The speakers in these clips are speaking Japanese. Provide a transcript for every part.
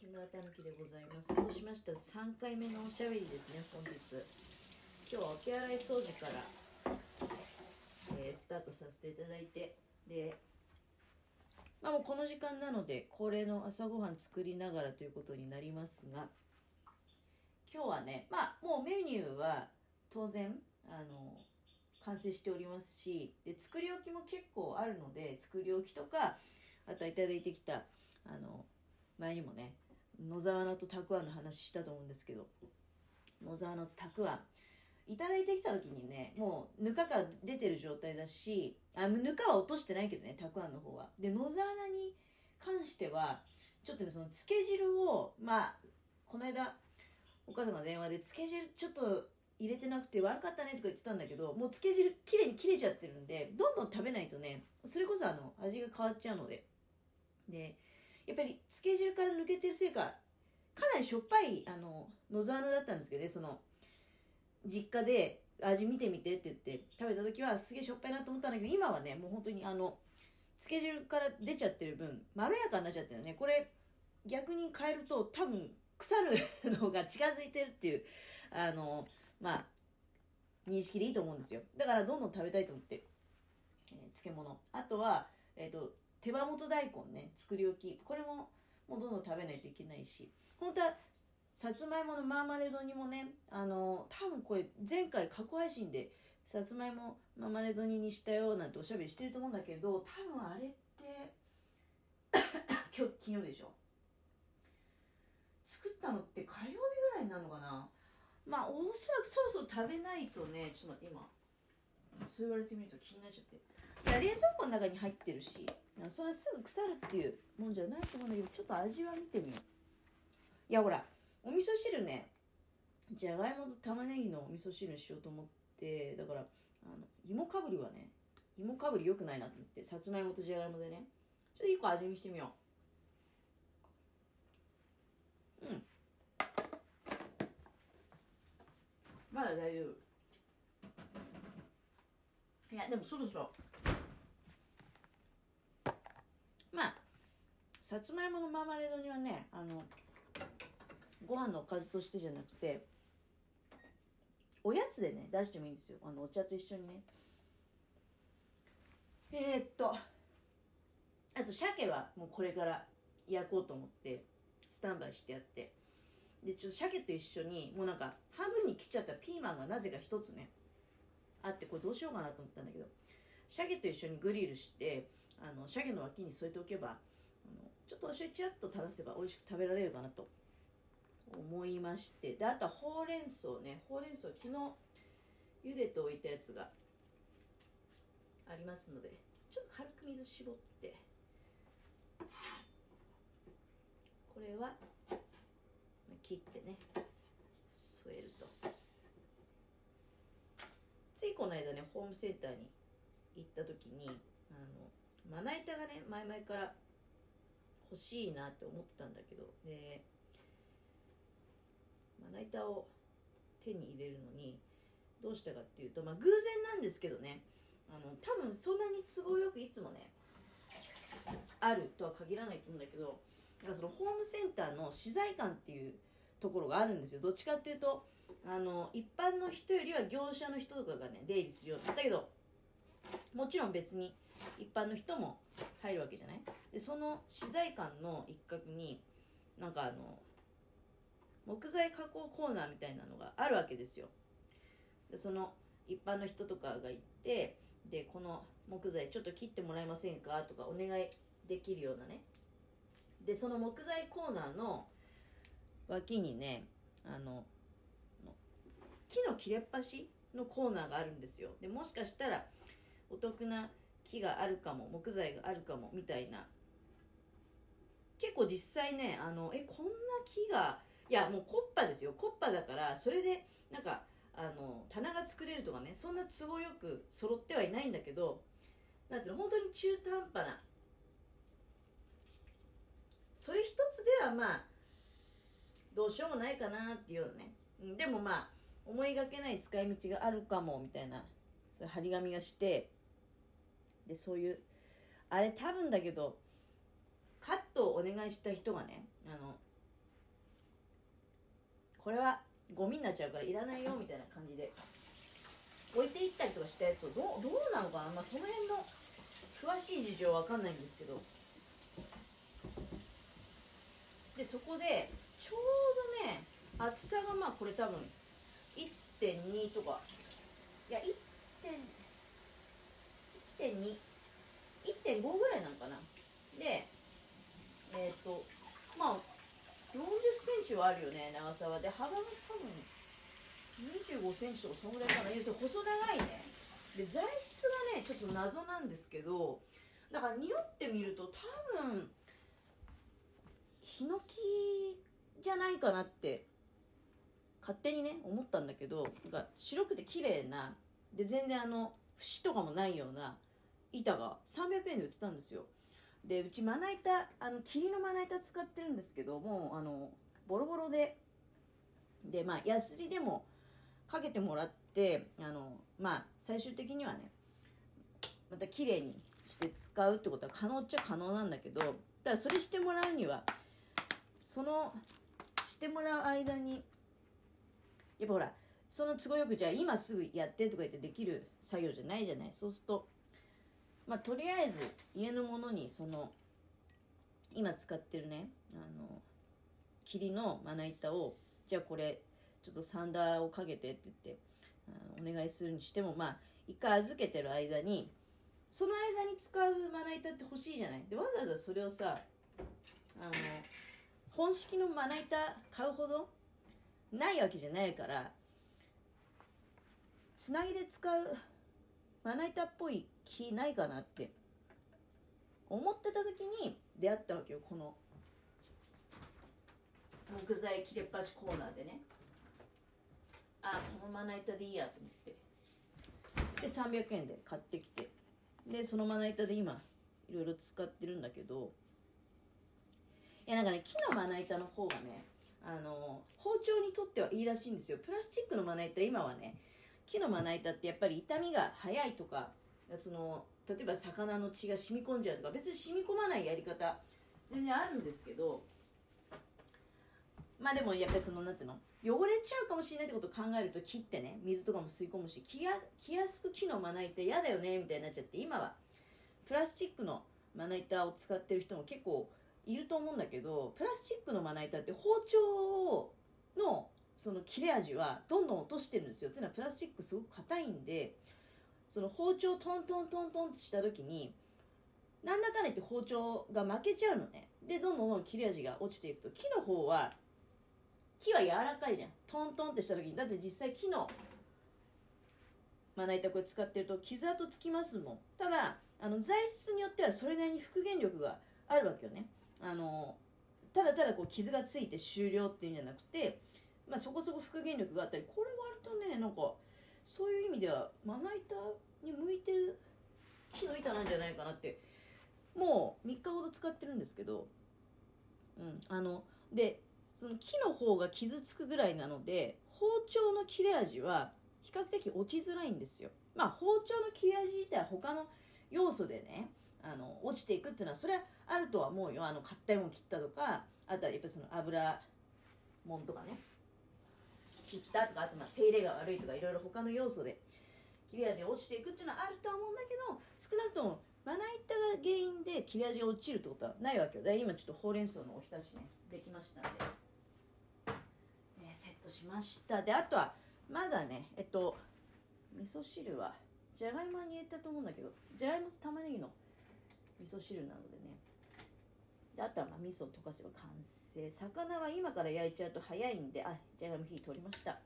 木村たぬきでございます。そうしましたら3回目のおしゃべりですね本日。今日はお手洗い掃除から、えー、スタートさせていただいて。でまあもうこの時間なので恒例の朝ごはん作りながらということになりますが今日はねまあもうメニューは当然あの完成しておりますしで作り置きも結構あるので作り置きとかあとはいただいてきたあの前にもね野沢菜とたくあんの話したと思うんですけど野沢菜とたくあん。いただいてきた時にねもうぬかから出てる状態だしあぬかは落としてないけどねたくあんの方は。で野沢菜に関してはちょっとねそのつけ汁をまあこの間お母さんが電話でつけ汁ちょっと入れてなくて悪かったねとか言ってたんだけどもうつけ汁きれいに切れちゃってるんでどんどん食べないとねそれこそあの味が変わっちゃうので。でやっぱりつけ汁から抜けてるせいかかなりしょっぱいあの野沢菜だったんですけどねその実家で味見てみてって言って食べた時はすげえしょっぱいなと思ったんだけど今はねもう本当にあのつけ汁から出ちゃってる分まろやかになっちゃってるね。これ逆に変えると多分腐るのが近づいてるっていうあのまあ認識でいいと思うんですよ。だからどんどん食べたいと思って、えー、漬物。あとは、えーと、手羽元大根ね作り置き。これももうどんどん食べないといけないし。本当はさつまいものマーマレードにもねあの多分これ前回過去配信でさつまいもマーマレード煮にしたよなんておしゃべりしてると思うんだけど多分あれって 今日金曜でしょ。作ったのって火曜日ぐらいになるのかな。まあおそらくそろそろ食べないとねちょっと待って今。そう言われてみると気になっちゃって。いや冷蔵庫の中に入ってるしそれすぐ腐るっていうもんじゃないと思うんだけどちょっと味は見てみよう。いやほらお味噌汁ねじゃがいもと玉ねぎのお味噌汁にしようと思ってだからあの芋かぶりはね芋かぶり良くないなと思ってさつまいもとじゃがいもでねちょっと1個味見してみよう。うん。まだ大丈夫。いやでもそろそろ。まあさつまいものマーマレードにはねあのご飯のおかずとしてじゃなくておやつでね出してもいいんですよ。あのお茶と一緒にね。えー、っとあと鮭はもうこれから焼こうと思ってスタンバイしてやって。でちょっと鮭と一緒にもうなんか半分に切っちゃったピーマンがなぜか一つねあってこれどうしようかなと思ったんだけど鮭と一緒にグリルしてあの鮭の脇に添えておけばあのちょっとお醤油ちらっと垂らせば美味しく食べられるかなと思いまして。であとはほうれん草ね。ほうれん草昨日茹でておいたやつがありますのでちょっと軽く水絞ってこれは切ってね添えると。ついこの間ねホームセンターに行った時にあのまな板がね前々から欲しいなって思ってたんだけどでまな板を手に入れるのにどうしたかっていうとまあ偶然なんですけどねあの多分そんなに都合よくいつもねあるとは限らないと思うんだけどなんかそのホームセンターの資材館っていうところがあるんですよ。どっちかっていうとあの一般の人よりは業者の人とかがね出入りするようになったけどもちろん別に一般の人も入るわけじゃない？でその資材館の一角になんかあの木材加工コーナーみたいなのがあるわけですよ。でその一般の人とかが行ってでこの木材ちょっと切ってもらえませんか？とかお願いできるようなね。でその木材コーナーの脇にねあの木の切れっ端のコーナーがあるんですよ。でもしかしたらお得な木があるかも木材があるかもみたいな。結構実際ねあのえこんな木がいやもうコッパですよ。コッパだからそれでなんかあの棚が作れるとかねそんな都合よく揃ってはいないんだけどなんていうの本当に中途半端な。それ一つではまあどうしようもないかなっていうのね、でもまあ思いがけない使い道があるかもみたいな。そういう張り紙がして。でそういうあれ多分だけどカットをお願いした人がねあのこれはゴミになっちゃうからいらないよみたいな感じで置いていったりとかしたやつをどうどうなのかな、まあ、その辺の詳しい事情は分かんないんですけど。でそこでちょうどね厚さがまあこれ多分1.2とか。いや1.2.1.5ぐらいなのかな。でえっ、ー、とまあ40センチはあるよね長さは。で幅が多分25センチとかそのぐらいかな。要するに細長いね。で材質がねちょっと謎なんですけどだから匂ってみると多分ヒノキじゃないかなって勝手にね思ったんだけどなんか白くて綺麗なで全然あの節とかもないような板が300円で売ってたんですよ。でうちまな板あの霧のまな板使ってるんですけどもうあのボロボロででまあヤスリでもかけてもらってあのまあ最終的にはねまた綺麗にして使うってことは可能っちゃ可能なんだけどただそれしてもらうにはそのしてもらう間にやっぱほらその都合よくじゃあ今すぐやってとか言ってできる作業じゃないじゃない。そうするとまあとりあえず家のものにその今使ってるねあの霧のまな板をじゃあこれちょっとサンダーをかけてって言ってお願いするにしてもまあ一回預けてる間にその間に使うまな板って欲しいじゃない。でわざわざそれをさあの本式のまな板買うほどないわけじゃないからつなぎで使うまな板っぽい木ないかなって思ってた時に出会ったわけよこの木材切れっ端コーナーでね。あこのまな板でいいやと思って。で300円で買ってきて。でそのまな板で今いろいろ使ってるんだけどいやなんかね木のまな板の方がねあの包丁にとってはいいらしいんですよ。プラスチックのまな板今はね木のまな板ってやっぱり傷みが早いとかその例えば魚の血が染み込んじゃうとか別に染み込まないやり方全然あるんですけどまあでもやっぱりそのなんていうの汚れちゃうかもしれないってことを考えると切ってね水とかも吸い込むし気や気安く木のまな板嫌だよねみたいになっちゃって今はプラスチックのまな板を使ってる人も結構いると思うんだけどプラスチックのまな板って包丁のその切れ味はどんどん落としてるんですよ。っていうのはプラスチックすごく硬いんでその包丁トントントントンってした時になんだかんだ言って包丁が負けちゃうのね。でどんどんどん切れ味が落ちていくと木の方は木は柔らかいじゃん。トントンってした時に。だって実際木のまな板これ使ってると傷跡つきますもん。ただあの材質によってはそれなりに復元力があるわけよね。あのただただこう傷がついて終了っていうんじゃなくて、まあ、そこそこ復元力があったりこれ割とねなんかそういう意味ではまな板に向いてる木の板なんじゃないかなってもう3日ほど使ってるんですけど、うん、あのでその木の方が傷つくぐらいなので包丁の切れ味は比較的落ちづらいんですよ。まあ包丁の切れ味自体は他の要素でねあの落ちていくっていうのはそれはあるとは思うよ。あの硬いもん切ったとかあとはやっぱその油もんとかね。切ったとかあとまあ手入れが悪いとかいろいろ他の要素で切れ味が落ちていくっていうのはあるとは思うんだけど少なくともまな板が原因で切れ味が落ちるってことはないわけよ。で今ちょっとほうれん草のおひたしねできましたんで、ね、セットしました。であとはまだねえっと味噌汁はじゃがいもに入れたと思うんだけどじゃがいもと玉ねぎの味噌汁なのでね。であとはまあ味噌を溶かせば完成。魚は今から焼いちゃうと早いんであじゃがいも火通りました。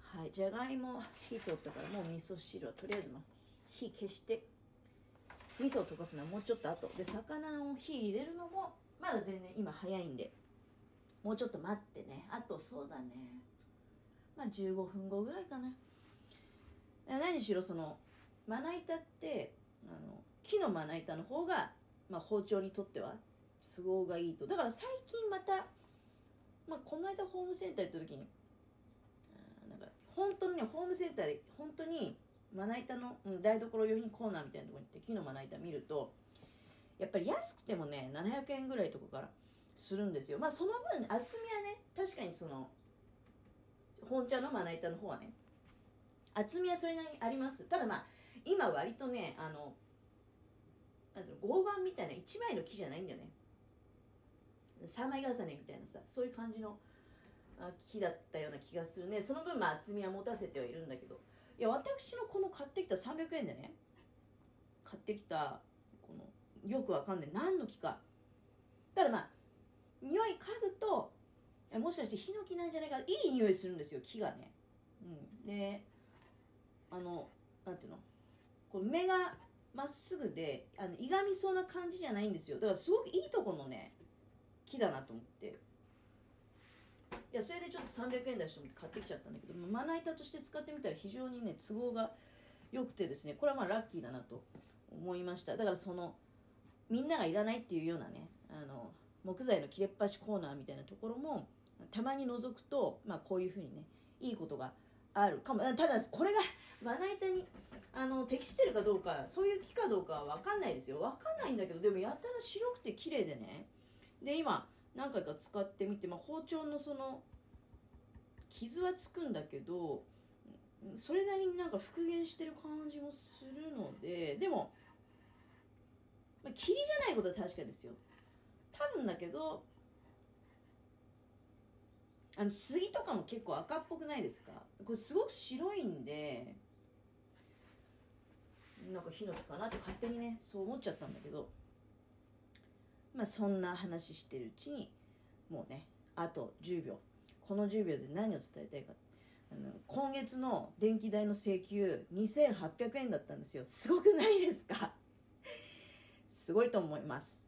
はいじゃがいも火通ったからもう味噌汁はとりあえずまあ火消して味噌を溶かすのはもうちょっと後。で魚を火入れるのもまだ全然今早いんでもうちょっと待ってね。あとそうだね。まあ15分後ぐらいかな。何しろそのまな板ってあの木のまな板の方が、まあ、包丁にとっては都合がいいと。だから最近また、まあ、この間ホームセンター行った時になんか本当にねホームセンターで本当にまな板の、うん、台所用品コーナーみたいなところに行って木のまな板見るとやっぱり安くてもね700円ぐらいとかからするんですよ。まあその分厚みはね確かにその本茶のまな板の方はね厚みはそれなりにあります。ただまあ今割とねあのなんていうの合板みたいな1枚の木じゃないんだよね。3枚重ねみたいなさそういう感じの木だったような気がするね。その分まあ厚みは持たせてはいるんだけど。いや私のこの買ってきた300円でね。買ってきたこのよくわかんない。何の木か。ただまあ匂い嗅ぐともしかしてヒノキなんじゃないか。いい匂いするんですよ木がね、うん、であのなんていうの？こう目がまっすぐであのいがみそうな感じじゃないんですよ。だからすごくいいとこのね木だなと思って。いやそれでちょっと300円出して買ってきちゃったんだけどまな板として使ってみたら非常にね都合が良くてですねこれはまあラッキーだなと思いました。だからそのみんながいらないっていうようなねあの木材の切れっ端コーナーみたいなところもたまに覗くと、まあ、こういうふうにねいいことがあるかも。ただこれがまな板にあの適してるかどうかそういう木かどうかは分かんないですよ。分かんないんだけどでもやたら白くて綺麗でね。で今何回か使ってみて、まあ、包丁のその傷はつくんだけどそれなりになんか復元してる感じもするのででも、まあ、霧じゃないことは確かですよ。多分だけどあの杉とかも結構赤っぽくないですか？これすごく白いんでなんかヒノキかなって勝手にねそう思っちゃったんだけど。まあそんな話してるうちにもうねあと10秒この10秒で何を伝えたいか。あの今月の電気代の請求2800円だったんですよ。すごくないですか？すごいと思います。